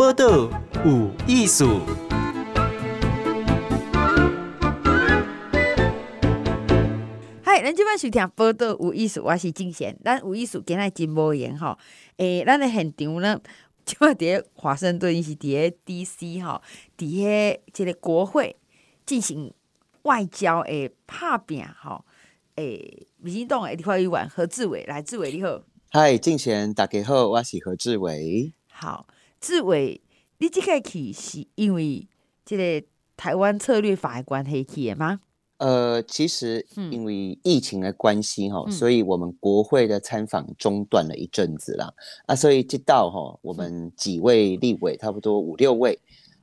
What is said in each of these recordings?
报道有艺术。嗨，咱今晚收听报道有艺术，我是静贤。咱有艺术今日真无闲吼，诶，咱的现场呢，今晚伫咧华盛顿是伫咧 DC 吼，伫咧即个国会进行外交诶拍拼吼，诶，民进党诶立法委员何志伟来，志伟你好。嗨，静贤大家好，我是何志伟。好，志伟，你即个去是因为这个台湾策略法的关系去的吗？呃，其实因为疫情的关系哈、嗯，所以我们国会的参访中断了一阵子啦、嗯。啊，所以直到哈，我们几位立委，差不多五六位，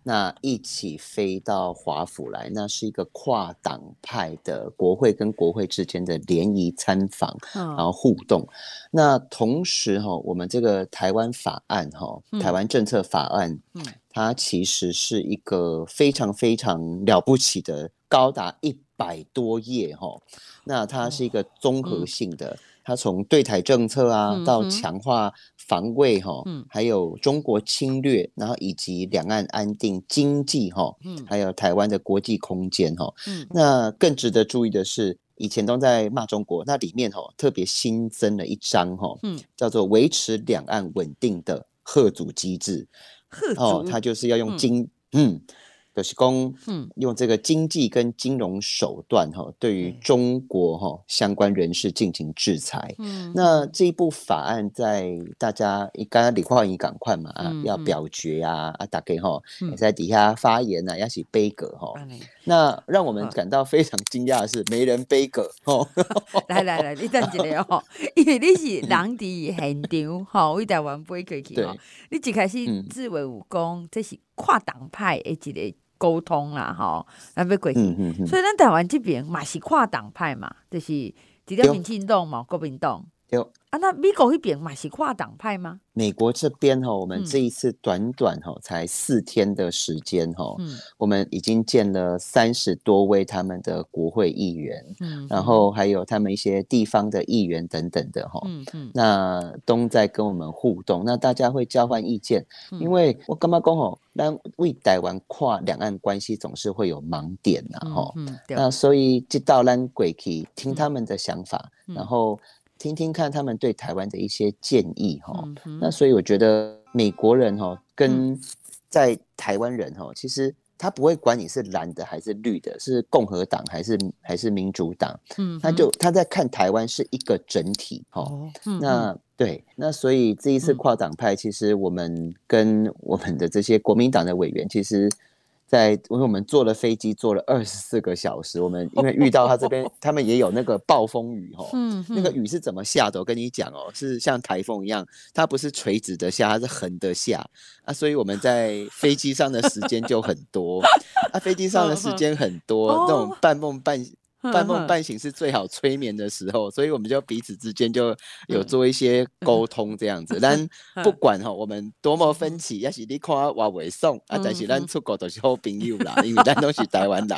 那一起飞到华府来，那是一个跨党派的国会跟国会之间的联谊参访，然后互动。哦、那同时哈，我们这个台湾法案哈，台湾政策法案，嗯，它其实是一个非常非常了不起的，高达一。百多页哈，那它是一个综合性的，嗯、它从对台政策啊、嗯、到强化防卫哈、嗯，还有中国侵略，然后以及两岸安定、经济哈，嗯还有台湾的国际空间哈、嗯。那更值得注意的是，以前都在骂中国，那里面哈特别新增了一章哈，嗯叫做维持两岸稳定的贺阻机制。贺阻哦，它就是要用经嗯。嗯就是公用这个经济跟金融手段哈，对于中国哈相关人士进行制裁。嗯，那这一部法案在大家刚刚李焕英赶快嘛啊，要表决啊啊，大概哈也在底下发言呐，要写杯葛哈。那让我们感到非常惊讶的是，没人杯葛哦。来来来，你等一下哦，因为你是人伫现场哈，为台湾杯葛去哦。你一开始自卫武功，这是跨党派的一个。沟通啦，吼，那要过去，所以咱台湾这边嘛是跨党派嘛，就是一条民进党嘛，国民党。啊，那美国那边嘛是跨党派吗？美国这边哈，我们这一次短短哈才四天的时间哈，嗯，我们已经见了三十多位他们的国会议员，嗯，然后还有他们一些地方的议员等等的哈，嗯嗯，那都在跟我们互动，那大家会交换意见，嗯，因为我干嘛讲吼，那为台湾跨两岸关系总是会有盲点呐，吼，嗯，那所以就到咱鬼去听他们的想法，嗯，然后。听听看他们对台湾的一些建议哈、嗯，那所以我觉得美国人哈跟在台湾人哈，其实他不会管你是蓝的还是绿的，是共和党还是还是民主党，嗯，他就他在看台湾是一个整体哈、哦嗯，那对，那所以这一次跨党派，其实我们跟我们的这些国民党的委员，其实。在，因为我们坐了飞机，坐了二十四个小时。我们因为遇到他这边，他们也有那个暴风雨哈，那个雨是怎么下的？我跟你讲哦，是像台风一样，它不是垂直的下，它是横的下啊。所以我们在飞机上的时间就很多 啊，飞机上的时间很多，那种半梦半。半梦半醒是最好催眠的时候，所以我们就彼此之间就有做一些沟通这样子。但 不管哈，我们多么分歧，也是你看我袂爽啊，但是咱出国都是好朋友啦，因为咱都是台湾人。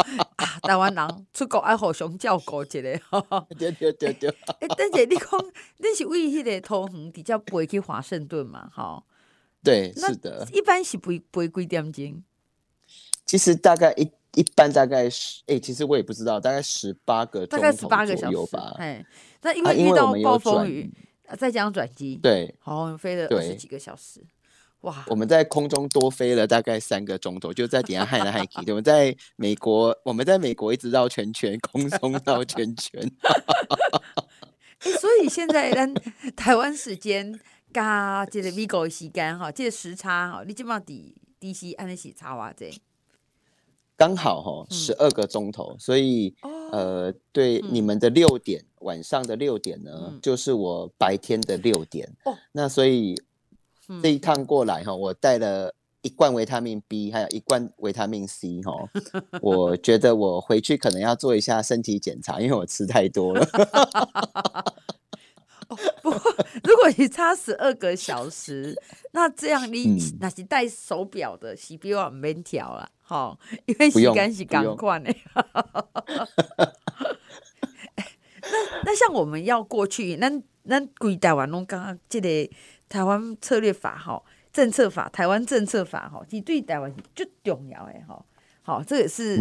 台湾人出国爱互相照顾一下。对对对对。哎，但是你讲你是为迄个桃园比较飞去华盛顿嘛？哈。对，是的。一般是飞飞几点钟？其实大概一。一般大概是，哎、欸，其实我也不知道，大概十八个大概十八个小时吧。哎，那因为遇到暴风雨，啊、再加上转机，对，好，飞了二十几个小时，哇！我们在空中多飞了大概三个钟头，就在底下害来害去。我们在美国，我们在美国一直绕圈圈，空中绕圈圈。欸、所以现在咱台湾时间加这个美国的时间哈，这个时差哈，你基本上底 DC 按的是差哇这。刚好哈，十二个钟头，嗯，所以，哦，呃，对你们的六点，嗯，晚上的六点呢，嗯，就是我白天的六点。哦，那所以这一趟过来哈，我带了一罐维他命 B，还有一罐维他命 C 哈。我觉得我回去可能要做一下身体检查，因为我吃太多了。如果你差十二个小时，那这样你那是戴手表的，是比我免调了。好，因为时间是赶快的。那那像我们要过去，那那规台湾拢刚刚这个台湾策略法哈，政策法，台湾政策法哈，其实对台湾最重要哎哈，好，这也是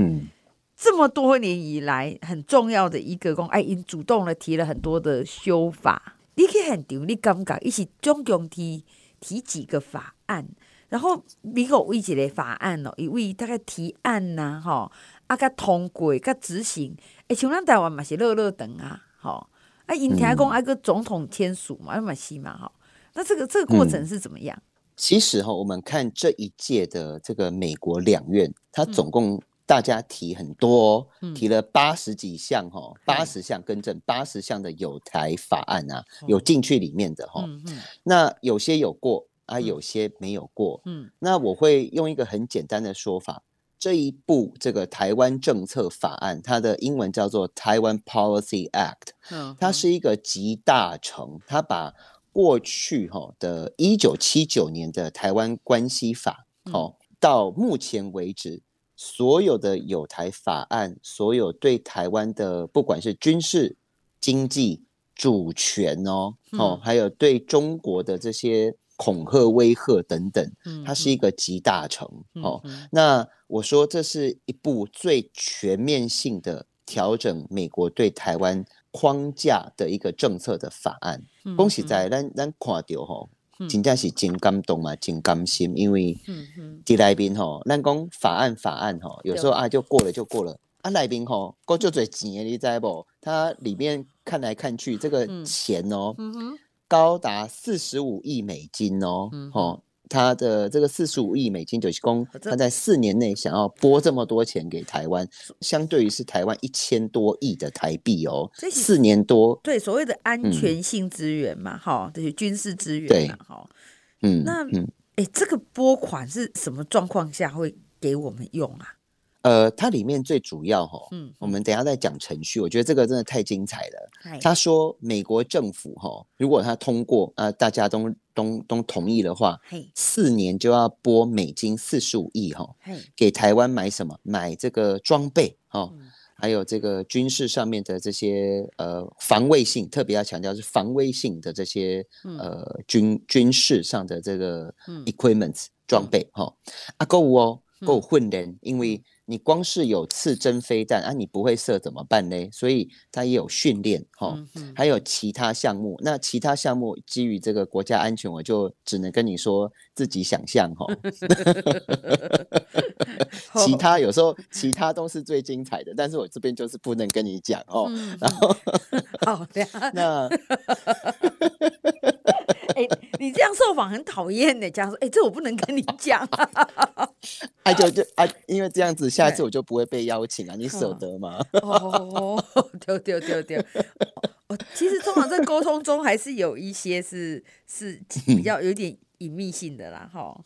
这么多年以来很重要的一个公，哎，因主动的提了很多的修法，你可以很丢，你敢不敢一起总共提提几个法案？然后美国为一个法案哦，伊为大概提案呐，吼，啊，甲通过、甲执行，诶，像咱台湾嘛是乐乐等啊，吼，啊，因听讲啊个总统签署嘛，嘛是嘛，吼，那这个这个过程是怎么样？嗯、其实哈，我们看这一届的这个美国两院，它总共大家提很多，哦、提了八十几项哈，八十项更正，八十项的有台法案啊，嗯、有进去里面的哈，嗯嗯、那有些有过。啊，有些没有过。嗯，那我会用一个很简单的说法，这一部这个台湾政策法案，它的英文叫做台湾 Policy Act。嗯，它是一个集大成，它把过去哈的一九七九年的台湾关系法，哦，到目前为止所有的有台法案，所有对台湾的不管是军事、经济、主权哦，哦，还有对中国的这些。恐吓、威吓等等，它是一个集大成。嗯、哦。嗯、那我说这是一部最全面性的调整美国对台湾框架的一个政策的法案。嗯、恭喜在咱咱看到吼，真正是真感动嘛，真甘心，因为伫内面吼，咱讲法案法案吼，有时候啊就过了就过了，啊内面吼，过就最钱的你知不？它里面看来看去，这个钱哦。高达四十五亿美金哦，嗯、哼他的这个四十五亿美金九七公，他在四年内想要拨这么多钱给台湾，相对于是台湾一千多亿的台币哦，四年多，对所谓的安全性资源嘛，哈、嗯，这些军事资源嘛，哈，嗯，那嗯，哎，这个拨款是什么状况下会给我们用啊？呃，它里面最主要哈，嗯，我们等一下再讲程序。我觉得这个真的太精彩了。嘿他说，美国政府哈，如果他通过，呃，大家都都都同意的话，嘿四年就要拨美金四十五亿哈，嘿给台湾买什么？买这个装备哈，嗯、还有这个军事上面的这些呃防卫性，特别要强调是防卫性的这些呃军军事上的这个 equipment 装备哈。啊，够哦，够训练，因为。你光是有刺针飞弹啊，你不会射怎么办呢？所以它也有训练哈，嗯、还有其他项目。那其他项目基于这个国家安全，我就只能跟你说自己想象哈。其他有时候其他都是最精彩的，但是我这边就是不能跟你讲哦。嗯、然后 好的，那。你这样受访很讨厌呢，这样说，哎、欸，这我不能跟你讲。哎，就就啊，因为这样子，下次我就不会被邀请啊，你舍得吗？哦，对对对对。哦，其实通常在沟通中，还是有一些是是比较有点隐秘性的啦，哈。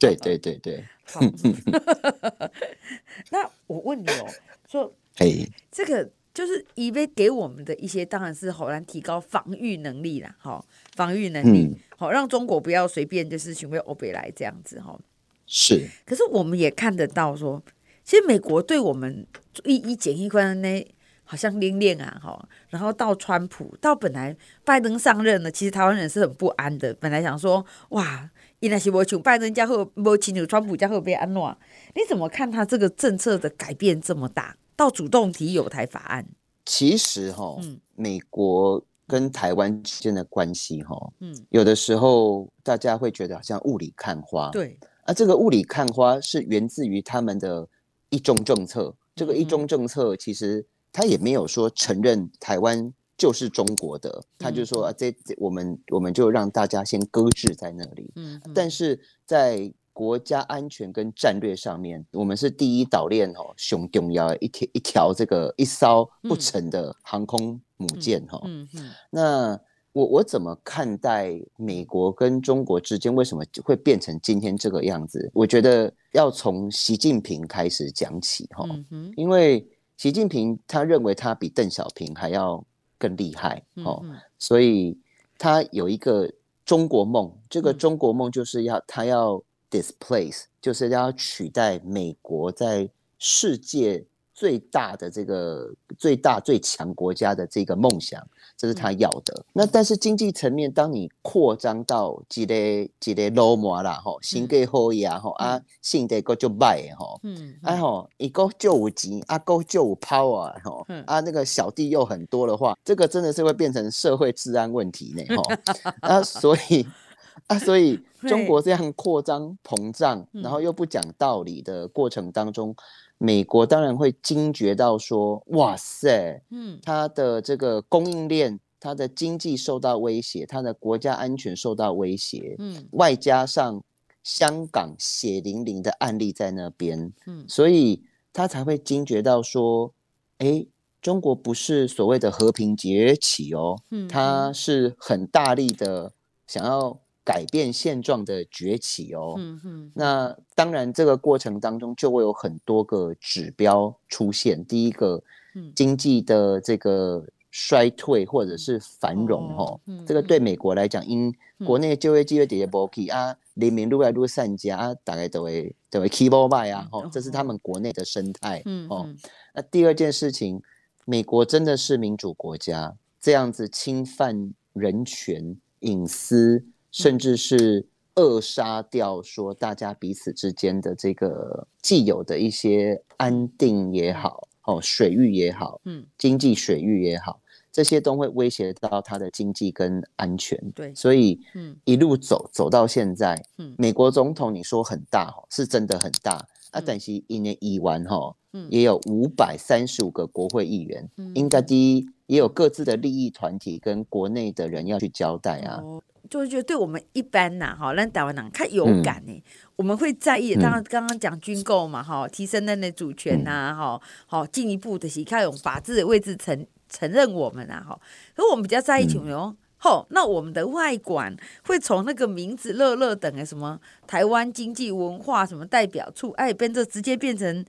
对对对对。好。那我问你哦，说，哎，这个。就是以为给我们的一些，当然是好难提高防御能力啦，哈，防御能力，好、嗯、让中国不要随便就是询问欧北来这样子，哈。是。可是我们也看得到说，其实美国对我们一一检一关呢，好像连连啊，哈。然后到川普，到本来拜登上任了，其实台湾人是很不安的。本来想说，哇，原来是我请拜登家后，我请川普家后被安诺。你怎么看他这个政策的改变这么大？到主动提有台法案，其实哈，嗯、美国跟台湾之间的关系哈，嗯，有的时候大家会觉得好像雾里看花，对，啊，这个雾里看花是源自于他们的一中政策。这个一中政策其实他也没有说承认台湾就是中国的，他就说啊，这我们我们就让大家先搁置在那里，嗯，但是在国家安全跟战略上面，我们是第一岛链哦，熊重要一条一条这个一艘不沉的航空母舰哈。嗯嗯。那我我怎么看待美国跟中国之间为什么会变成今天这个样子？我觉得要从习近平开始讲起哈。嗯。因为习近平他认为他比邓小平还要更厉害哦，所以他有一个中国梦。这个中国梦就是要他要。Displace 就是要取代美国在世界最大的这个最大最强国家的这个梦想，这是他要的。嗯、那但是经济层面，当你扩张到几个几个罗马啦，吼，新加坡呀，吼啊，性德国就卖吼，嗯，哎吼，一个就五级，啊个就五 power，吼，啊那个小弟又很多的话，这个真的是会变成社会治安问题呢，吼，啊所以啊所以 中国这样扩张膨胀，然后又不讲道理的过程当中。美国当然会惊觉到说，哇塞，嗯，它的这个供应链，它的经济受到威胁，它的国家安全受到威胁，嗯，外加上香港血淋淋的案例在那边，嗯，所以他才会惊觉到说，哎，中国不是所谓的和平崛起哦，嗯，他是很大力的想要。改变现状的崛起哦，嗯嗯，那当然这个过程当中就会有很多个指标出现。第一个，经济的这个衰退或者是繁荣哦，这个对美国来讲，因国内就业机会底下不起啊，人民越来越散家啊，大概都会都会 keep on buy 啊，哦，这是他们国内的生态，嗯哦。那第二件事情，美国真的是民主国家，这样子侵犯人权隐私。甚至是扼杀掉说大家彼此之间的这个既有的一些安定也好，哦，水域也好，嗯，经济水域也好，这些都会威胁到他的经济跟安全。对，所以，嗯，一路走走到现在，嗯，美国总统你说很大哦，是真的很大啊，但是一年一完哈，嗯，也有五百三十五个国会议员，嗯，应该第一也有各自的利益团体跟国内的人要去交代啊。就是觉得对我们一般呐，哈，让台湾人看有感呢，嗯、我们会在意。当然，刚刚讲军购嘛，哈，提升那那主权呐，哈，好，进一步的是看用法治的位置承承认我们啊，哈。可我们比较在意什么哟？吼，那我们的外馆会从那个名字乐乐等的什么台湾经济文化什么代表处，哎，变这直接变成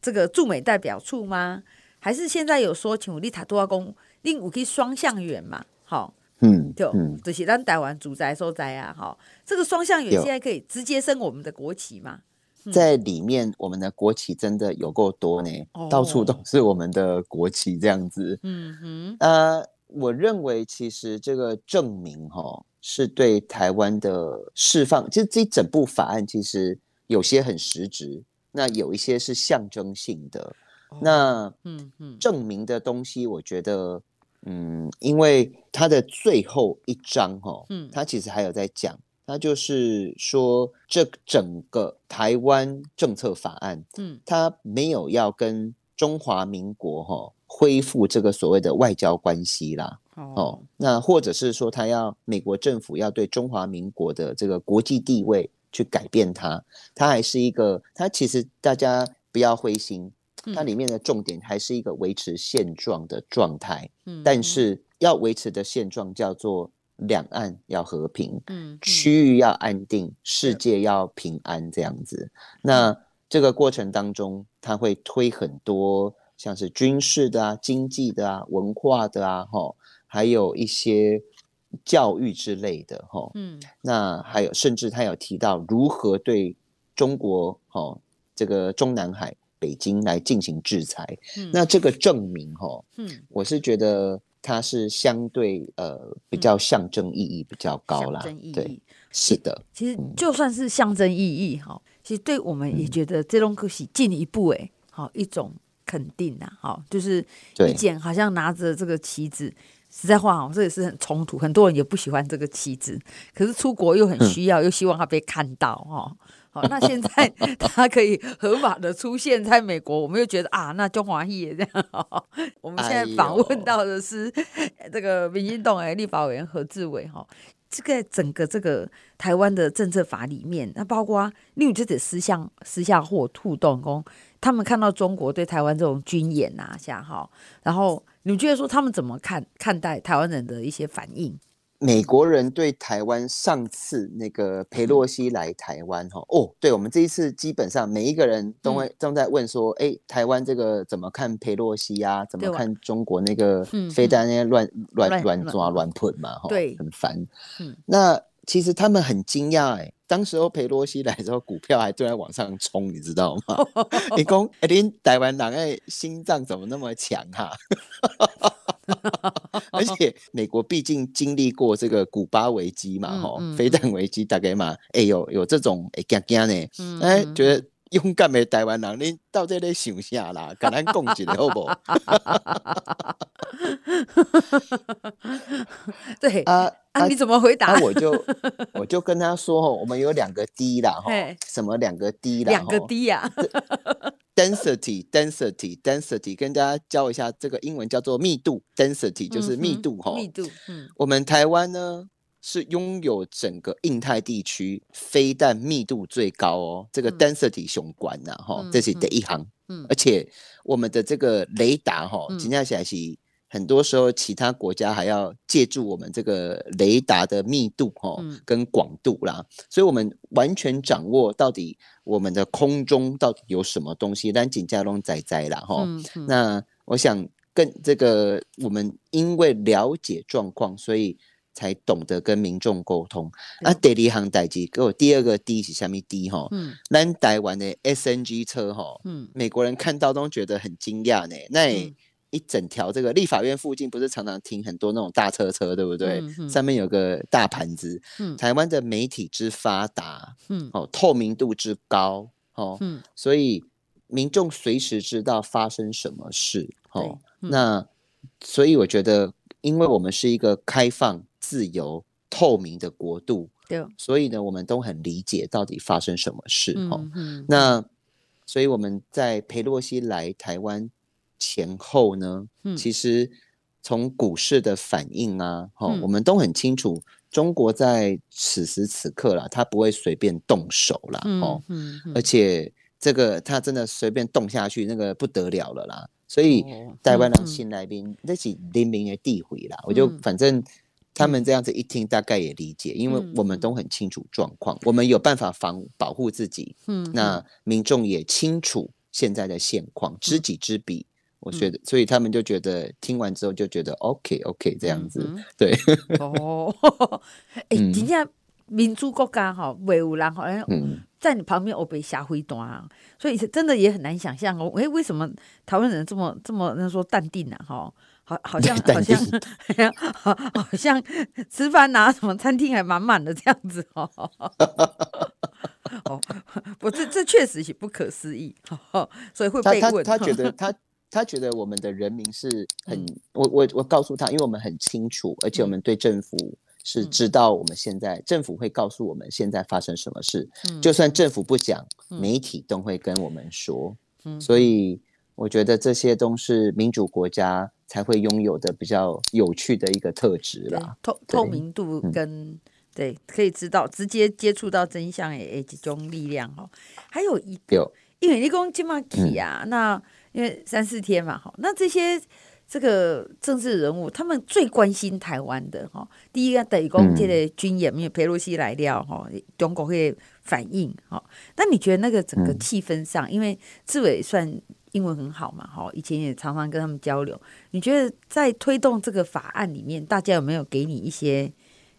这个驻美代表处吗？还是现在有说，请立塔多阿公另五可以双向远嘛？好。嗯，就就是咱台湾主宰所在啊，哈，这个双向远现在可以直接升我们的国旗嘛？嗯、在里面，我们的国旗真的有够多呢，哦、到处都是我们的国旗这样子。嗯哼，呃，我认为其实这个证明哈，是对台湾的释放，其实这一整部法案其实有些很实质，那有一些是象征性的。哦、那嗯嗯，证明的东西，我觉得。嗯，因为他的最后一章哈，嗯，他其实还有在讲，他就是说这整个台湾政策法案，嗯，他没有要跟中华民国哈恢复这个所谓的外交关系啦，哦，那或者是说他要美国政府要对中华民国的这个国际地位去改变它，它还是一个，它其实大家不要灰心。它里面的重点还是一个维持现状的状态，嗯，但是要维持的现状叫做两岸要和平，嗯，区域要安定，世界要平安这样子。那这个过程当中，它会推很多像是军事的啊、经济的啊、文化的啊，哈，还有一些教育之类的，哈，嗯，那还有甚至他有提到如何对中国，哈，这个中南海。北京来进行制裁，嗯、那这个证明哈，嗯，我是觉得它是相对呃比较象征意义比较高啦，对，是的。其实就算是象征意义哈，嗯、其实对我们也觉得这种可喜进一步哎，好一种肯定呐，好就是一件好像拿着这个旗子，实在话哦，这也是很冲突，很多人也不喜欢这个旗子，可是出国又很需要，嗯、又希望他被看到哈。好，那现在他可以合法的出现在美国，我们又觉得啊，那中华裔也这样。我们现在访问到的是这个民进党的立法委员何志伟哈，这个整个这个台湾的政策法里面，那包括例如这些私下私下或互动工，他们看到中国对台湾这种军演啊下哈，然后你觉得说他们怎么看看待台湾人的一些反应？美国人对台湾上次那个裴洛西来台湾哈哦，对我们这一次基本上每一个人都会正在问说，哎、嗯，台湾这个怎么看裴洛西啊？怎么看中国那个飞弹那些乱乱乱抓乱喷嘛？哈，对，很烦。嗯，那其实他们很惊讶哎，当时候裴洛西来的时候，股票还正在往上冲，你知道吗？你讲哎，你台湾人哎，心脏怎么那么强哈？而且美国毕竟经历过这个古巴危机嘛，吼、嗯，飞弹危机大概嘛，哎有有这种哎惊惊呢，哎觉得。勇敢的台湾人，你到底在想啥啦？跟咱讲一下好不？对啊啊！你怎么回答？啊、我就 我就跟他说哦，我们有两个 D 啦，哈，什么两个 D 啦？两个 D 呀？Density，density，density，跟大家教一下，这个英文叫做密度，density 就是密度哈、嗯。密度，嗯，我们台湾呢？是拥有整个印太地区飞弹密度最高哦，这个 density 雄关呐，哈，这是第一行。嗯，而且我们的这个雷达哈，今天起来是很多时候其他国家还要借助我们这个雷达的密度哈跟广度啦，所以我们完全掌握到底我们的空中到底有什么东西，但仅加拢在在啦哈。那我想跟这个我们因为了解状况，所以。才懂得跟民众沟通。啊，第二行代志，给我第二个 D 是虾米 D 哈？嗯，咱台湾的 SNG 车哈，嗯，美国人看到都觉得很惊讶呢。那一整条这个立法院附近，不是常常停很多那种大车车，对不对？上面有个大盘子。嗯，台湾的媒体之发达，嗯，哦，透明度之高，哦，嗯，所以民众随时知道发生什么事。哦，嗯、那所以我觉得，因为我们是一个开放。自由透明的国度，对，所以呢，我们都很理解到底发生什么事哈、嗯嗯。那所以我们在裴洛西来台湾前后呢，嗯、其实从股市的反应啊，哈、嗯，我们都很清楚，中国在此时此刻啦，他不会随便动手啦，哦、嗯嗯嗯，而且这个他真的随便动下去，那个不得了了啦。所以台湾的新来宾那是人民的地回啦、嗯，我就反正。他们这样子一听，大概也理解，因为我们都很清楚状况，嗯、我们有办法防保护自己。嗯，那民众也清楚现在的现况，知己知彼。我觉得、嗯，所以他们就觉得听完之后就觉得 OK OK 这样子。嗯、对。哦，哎、欸，今天民主国家哈，维吾人好像在你旁边我被吓回端，所以真的也很难想象哦。哎、欸，为什么台湾人这么这么那说淡定呢、啊？哈。好，好像好像好，好像吃饭拿什么餐厅还满满的这样子哦。哦，不，这这确实是不可思议，所以会被问。他他他觉得他他觉得我们的人民是 很，嗯、我我我告诉他，因为我们很清楚，而且我们对政府是知道我们现在、嗯、政府会告诉我们现在发生什么事，嗯、就算政府不讲，媒体都会跟我们说。嗯、所以我觉得这些都是民主国家。才会拥有的比较有趣的一个特质啦，透透明度跟、嗯、对，可以知道直接接触到真相诶，这种力量哈。还有一个，因为你讲金马奇啊，那因为三四天嘛哈，那这些这个政治人物他们最关心台湾的哈，第一个等于讲这个军演，因为佩洛西来了哈，中国会反应哈。那你觉得那个整个气氛上，嗯、因为志伟算。英文很好嘛，哈，以前也常常跟他们交流。你觉得在推动这个法案里面，大家有没有给你一些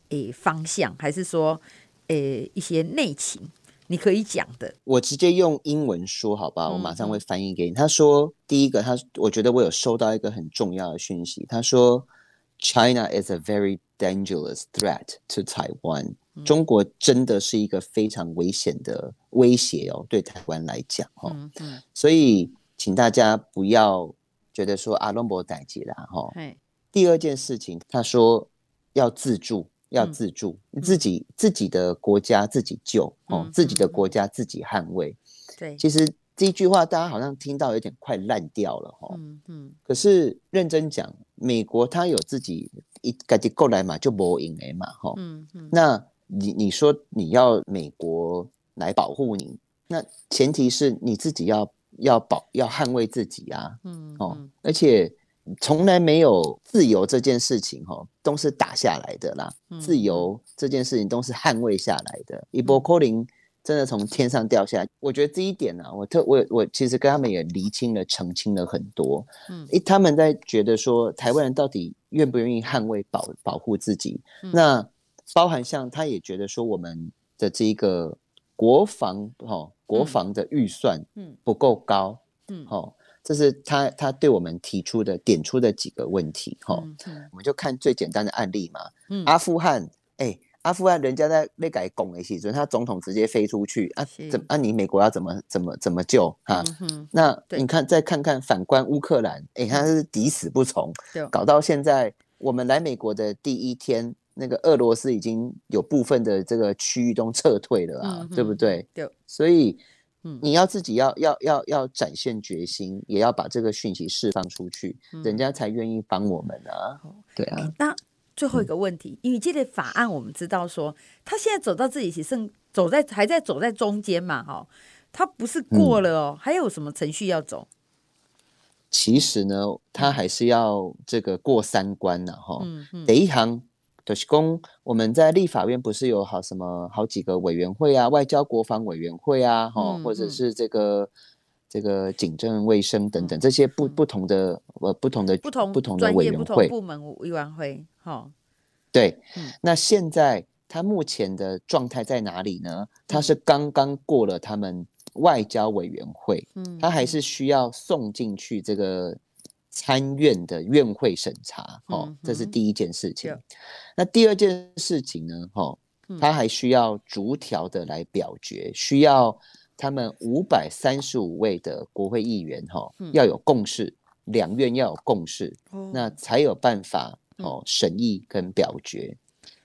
诶、欸、方向，还是说诶、欸、一些内情？你可以讲的。我直接用英文说好吧，我马上会翻译给你。嗯、他说，第一个，他我觉得我有收到一个很重要的讯息。他说，China is a very dangerous threat to Taiwan、嗯。中国真的是一个非常危险的威胁哦，对台湾来讲哦、所以。请大家不要觉得说阿龙博逮起了哈。第二件事情，他说要自助，要自助，嗯、自己自己的国家自己救哦、嗯，自己的国家自己捍卫。对、嗯，其实这句话大家好像听到有点快烂掉了哈。嗯嗯。可是认真讲，美国他有自己一赶紧过来嘛，就不赢哎嘛哈。嗯嗯。那你你说你要美国来保护你，那前提是你自己要。要保要捍卫自己啊，嗯，哦，而且从来没有自由这件事情，哦，都是打下来的啦。嗯、自由这件事情都是捍卫下来的。一波柯林真的从天上掉下来，我觉得这一点呢、啊，我特我我其实跟他们也厘清了、澄清了很多。嗯，他们在觉得说台湾人到底愿不愿意捍卫保保护自己？嗯、那包含像他也觉得说我们的这一个国防哈、哦、国防的预算嗯。不够高嗯。哦，这是他他对我们提出的点出的几个问题哈、哦嗯嗯，我们就看最简单的案例嘛，嗯、阿富汗哎。阿富汗人家在那改拱的时候，他总统直接飞出去啊，怎啊？你美国要怎么怎么怎么救哈、嗯？那你看再看看反观乌克兰，哎、欸，他是抵死不从，搞到现在我们来美国的第一天，那个俄罗斯已经有部分的这个区域都撤退了啊，嗯、对不对？对，所以你要自己要要要要展现决心，也要把这个讯息释放出去，嗯、人家才愿意帮我们啊。对啊，那。最后一个问题，因为这个法案我们知道说，他现在走到自己只剩走在还在走在中间嘛，哈，他不是过了哦，还有什么程序要走？其实呢，他还是要这个过三关呢，哈。第一行就是公，我们在立法院不是有好什么好几个委员会啊，外交国防委员会啊，哈，或者是这个这个警政卫生等等这些不不同的呃不同的不同不同的委员会部门委员会。哈，对，那现在他目前的状态在哪里呢？他是刚刚过了他们外交委员会，嗯，他还是需要送进去这个参院的院会审查，哦，这是第一件事情。那第二件事情呢？哈，他还需要逐条的来表决，需要他们五百三十五位的国会议员，哈，要有共识，两院要有共识，那才有办法。哦，审议跟表决。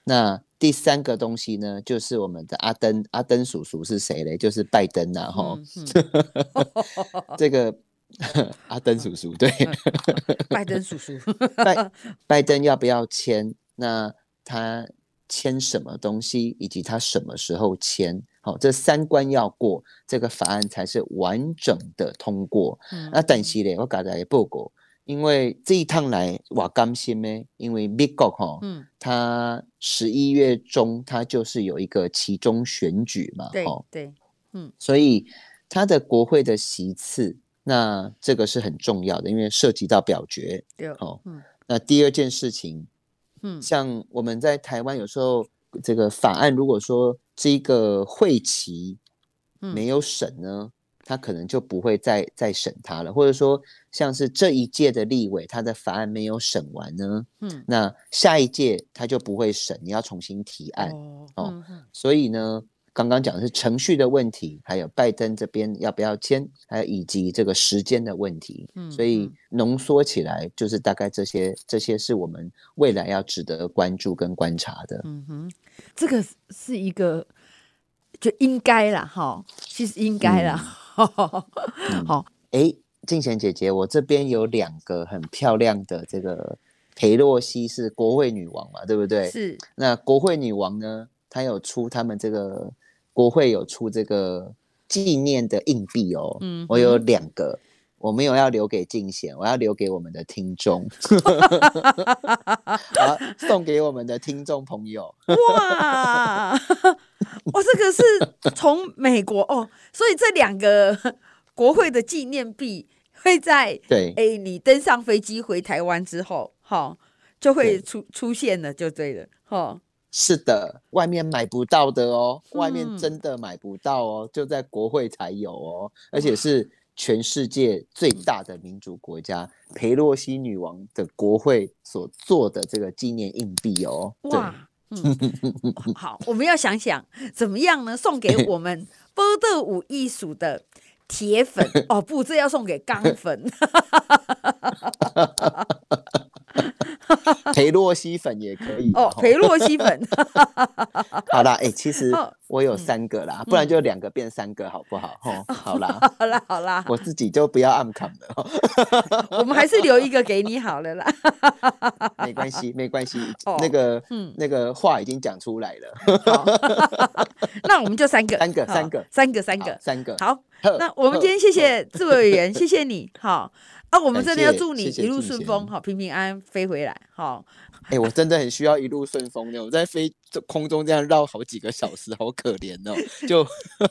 那第三个东西呢，就是我们的阿登，阿登叔叔是谁嘞？就是拜登呐，哈。这个 阿登叔叔，对，拜登叔叔，拜拜登要不要签？那他签什么东西，以及他什么时候签？好，这三关要过，这个法案才是完整的通过。那但是咧，我刚才也报告。因为这一趟来，我甘心呢。因为美国哈，嗯，他十一月中他就是有一个其中选举嘛，对对，嗯，所以他的国会的席次，那这个是很重要的，因为涉及到表决，对，哦，嗯，那第二件事情，嗯，像我们在台湾有时候这个法案，如果说这个会期没有审呢。嗯他可能就不会再再审他了，或者说像是这一届的立委，他的法案没有审完呢，嗯，那下一届他就不会审，你要重新提案哦，哦、嗯。所以呢，刚刚讲的是程序的问题，还有拜登这边要不要签，还有以及这个时间的问题，嗯，所以浓缩起来就是大概这些，这些是我们未来要值得关注跟观察的。嗯哼，这个是一个就应该啦，哈，其实应该啦。嗯好，哎、嗯，静贤姐姐，我这边有两个很漂亮的这个裴洛西是国会女王嘛，对不对？是。那国会女王呢，她有出他们这个国会有出这个纪念的硬币哦。嗯。我有两个，我没有要留给静贤，我要留给我们的听众，好，送给我们的听众朋友。哇！我，这个是从美国哦，所以这两个国会的纪念币会在对哎，你登上飞机回台湾之后，哈、哦，就会出出现了，就对了，哈、哦。是的，外面买不到的哦，外面真的买不到哦，嗯、就在国会才有哦，而且是全世界最大的民主国家裴洛西女王的国会所做的这个纪念硬币哦，哇。嗯，好，我们要想想怎么样呢？送给 我们波特舞艺术的铁粉 哦，不，这要送给钢粉。裴洛西粉也可以哦，裴洛西粉。好啦，哎、欸，其实我有三个啦，嗯、不然就两个变三个，好不好？哦，好啦，好啦，好啦，我自己就不要暗扛了。我们还是留一个给你好了啦。没关系，没关系。哦，那个，嗯，那个话已经讲出来了。那我们就三个，三个，三个，三个，三个，三个。好，那我们今天谢谢志委员，谢谢你。好。啊，我们真的要祝你一路顺风，好，平平安安飞回来，好。哎、欸，我真的很需要一路顺风的，我在飞空中这样绕好几个小时，好可怜哦。就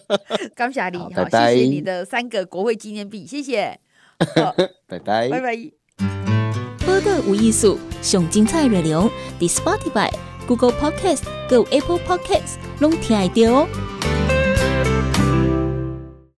感谢你，好，谢谢你的三个国会纪念币，谢谢。拜拜，拜拜。播个无艺术，上精彩内容，The Spotify。Google Podcast、Go Apple Podcast，拢听得到哦。